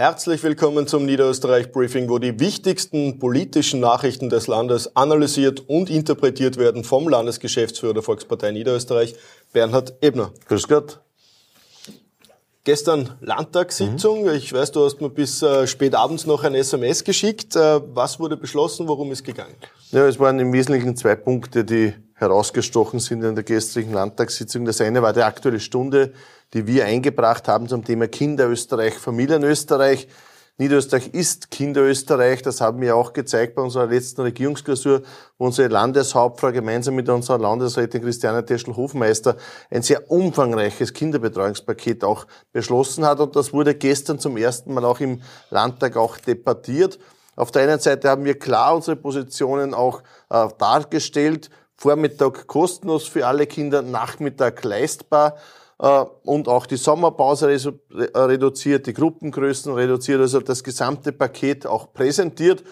Herzlich willkommen zum Niederösterreich Briefing, wo die wichtigsten politischen Nachrichten des Landes analysiert und interpretiert werden vom Landesgeschäftsführer der Volkspartei Niederösterreich, Bernhard Ebner. Grüß Gott. Gestern Landtagssitzung. Mhm. Ich weiß, du hast mir bis äh, spät abends noch ein SMS geschickt. Äh, was wurde beschlossen? Worum ist gegangen? Ja, es waren im Wesentlichen zwei Punkte, die herausgestochen sind in der gestrigen Landtagssitzung. Das eine war die Aktuelle Stunde, die wir eingebracht haben zum Thema Kinderösterreich, Familienösterreich. Niederösterreich ist Kinderösterreich. Das haben wir auch gezeigt bei unserer letzten Regierungsklausur, wo unsere Landeshauptfrau gemeinsam mit unserer Landesrätin Christiane Teschel-Hofmeister ein sehr umfangreiches Kinderbetreuungspaket auch beschlossen hat. Und das wurde gestern zum ersten Mal auch im Landtag auch debattiert. Auf der einen Seite haben wir klar unsere Positionen auch äh, dargestellt. Vormittag kostenlos für alle Kinder, Nachmittag leistbar äh, und auch die Sommerpause reduziert, die Gruppengrößen reduziert, also das gesamte Paket auch präsentiert.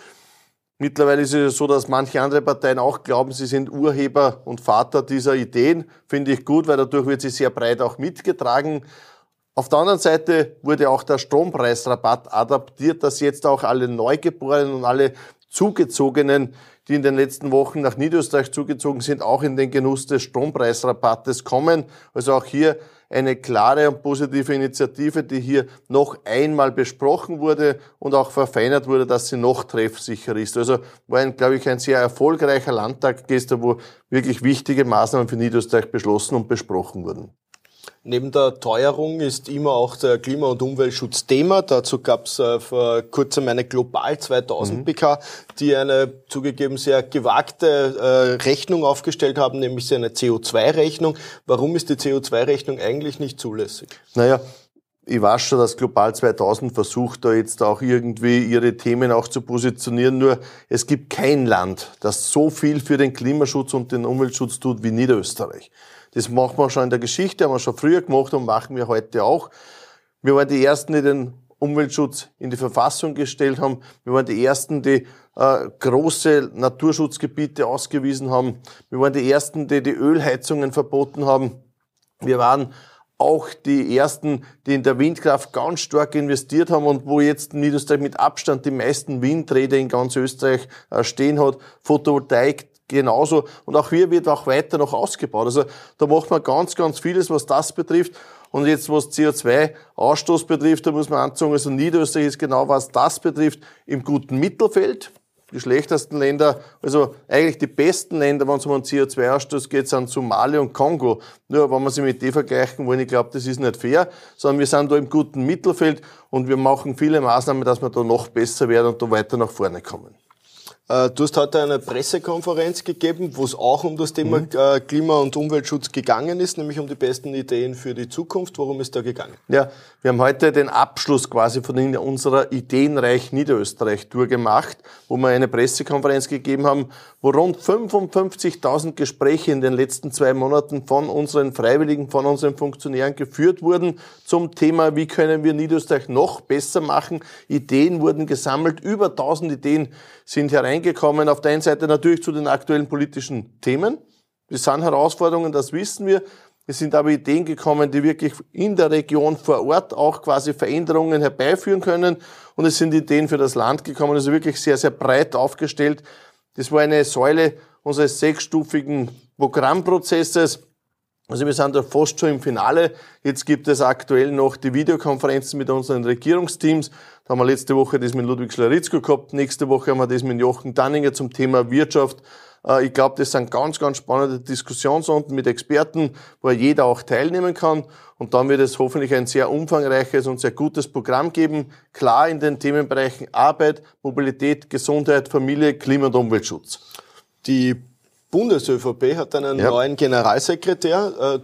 Mittlerweile ist es so, dass manche andere Parteien auch glauben, sie sind Urheber und Vater dieser Ideen. Finde ich gut, weil dadurch wird sie sehr breit auch mitgetragen. Auf der anderen Seite wurde auch der Strompreisrabatt adaptiert, dass jetzt auch alle Neugeborenen und alle Zugezogenen die in den letzten Wochen nach Niederösterreich zugezogen sind, auch in den Genuss des Strompreisrabattes kommen. Also auch hier eine klare und positive Initiative, die hier noch einmal besprochen wurde und auch verfeinert wurde, dass sie noch treffsicher ist. Also war ein, glaube ich, ein sehr erfolgreicher Landtag gestern, wo wirklich wichtige Maßnahmen für Niederösterreich beschlossen und besprochen wurden. Neben der Teuerung ist immer auch der Klima- und Umweltschutz Thema. Dazu gab es äh, vor kurzem eine Global 2000 mhm. PK, die eine zugegeben sehr gewagte äh, Rechnung aufgestellt haben, nämlich eine CO2-Rechnung. Warum ist die CO2-Rechnung eigentlich nicht zulässig? Naja, ich weiß schon, dass Global 2000 versucht, da jetzt auch irgendwie ihre Themen auch zu positionieren. Nur es gibt kein Land, das so viel für den Klimaschutz und den Umweltschutz tut wie Niederösterreich. Das machen wir schon in der Geschichte, haben wir schon früher gemacht und machen wir heute auch. Wir waren die Ersten, die den Umweltschutz in die Verfassung gestellt haben. Wir waren die Ersten, die äh, große Naturschutzgebiete ausgewiesen haben. Wir waren die Ersten, die die Ölheizungen verboten haben. Wir waren auch die ersten, die in der Windkraft ganz stark investiert haben und wo jetzt Niederösterreich mit Abstand die meisten Windräder in ganz Österreich äh, stehen hat. Photovoltaik genauso. Und auch hier wird auch weiter noch ausgebaut. Also da macht man ganz, ganz vieles, was das betrifft. Und jetzt, was CO2-Ausstoß betrifft, da muss man anzeigen, also Niederösterreich ist genau, was das betrifft, im guten Mittelfeld. Die schlechtesten Länder, also eigentlich die besten Länder, wenn es um den CO2-Ausstoß geht, sind Somalia und Kongo. Nur wenn wir sie mit denen vergleichen wollen, ich glaube, das ist nicht fair, sondern wir sind da im guten Mittelfeld und wir machen viele Maßnahmen, dass wir da noch besser werden und da weiter nach vorne kommen. Äh, du hast heute eine Pressekonferenz gegeben, wo es auch um das Thema mhm. Äh, Klima- und Umweltschutz gegangen ist, nämlich um die besten Ideen für die Zukunft. Worum ist da gegangen? Ja, wir haben heute den Abschluss quasi von unserer Ideenreich Niederösterreich-Tour gemacht, wo wir eine Pressekonferenz gegeben haben, wo rund 55.000 Gespräche in den letzten zwei Monaten von unseren Freiwilligen, von unseren Funktionären geführt wurden zum Thema, wie können wir Niederösterreich noch besser machen. Ideen wurden gesammelt, über 1000 Ideen sind hereingekommen. Auf der einen Seite natürlich zu den aktuellen politischen Themen. Das sind Herausforderungen, das wissen wir. Es sind aber Ideen gekommen, die wirklich in der Region vor Ort auch quasi Veränderungen herbeiführen können. Und es sind Ideen für das Land gekommen, also wirklich sehr, sehr breit aufgestellt. Das war eine Säule unseres sechsstufigen Programmprozesses. Also wir sind da fast schon im Finale. Jetzt gibt es aktuell noch die Videokonferenzen mit unseren Regierungsteams. Da haben wir letzte Woche das mit Ludwig Schlaritzko gehabt. Nächste Woche haben wir das mit Jochen Danninger zum Thema Wirtschaft. Äh, ich glaube, das sind ganz, ganz spannende Diskussionsrunden mit Experten, wo jeder auch teilnehmen kann. Und dann wird es hoffentlich ein sehr umfangreiches und sehr gutes Programm geben. Klar in den Themenbereichen Arbeit, Mobilität, Gesundheit, Familie, Klima- und Umweltschutz. Die Bundes-ÖVP hat einen ja. neuen Generalsekretär.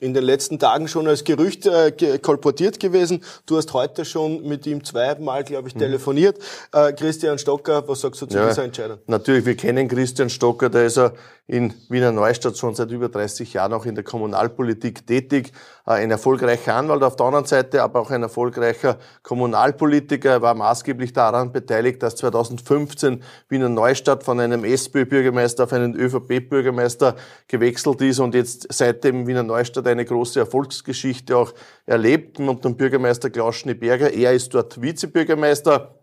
In den letzten Tagen schon als Gerücht äh, kolportiert gewesen. Du hast heute schon mit ihm zweimal, glaube ich, mhm. telefoniert. Äh, Christian Stocker, was sagst du zu ja, dieser Entscheidung? Natürlich, wir kennen Christian Stocker, der ist ja in Wiener Neustadt schon seit über 30 Jahren auch in der Kommunalpolitik tätig. Äh, ein erfolgreicher Anwalt auf der anderen Seite, aber auch ein erfolgreicher Kommunalpolitiker. Er war maßgeblich daran beteiligt, dass 2015 Wiener Neustadt von einem SPÖ-Bürgermeister auf einen ÖVP-Bürgermeister gewechselt ist und jetzt seitdem Wiener Neustadt eine große Erfolgsgeschichte auch erlebt und dem Bürgermeister Klaus Schneeberger. Er ist dort Vizebürgermeister.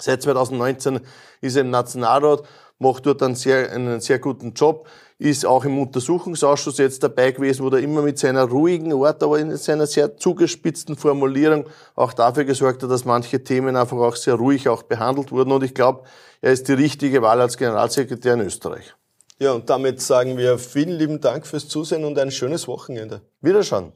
Seit 2019 ist er im Nationalrat, macht dort einen sehr, einen sehr guten Job, ist auch im Untersuchungsausschuss jetzt dabei gewesen, wo er immer mit seiner ruhigen Art, aber in seiner sehr zugespitzten Formulierung auch dafür gesorgt hat, dass manche Themen einfach auch sehr ruhig auch behandelt wurden. Und ich glaube, er ist die richtige Wahl als Generalsekretär in Österreich. Ja, und damit sagen wir vielen lieben Dank fürs Zusehen und ein schönes Wochenende. Wiederschauen.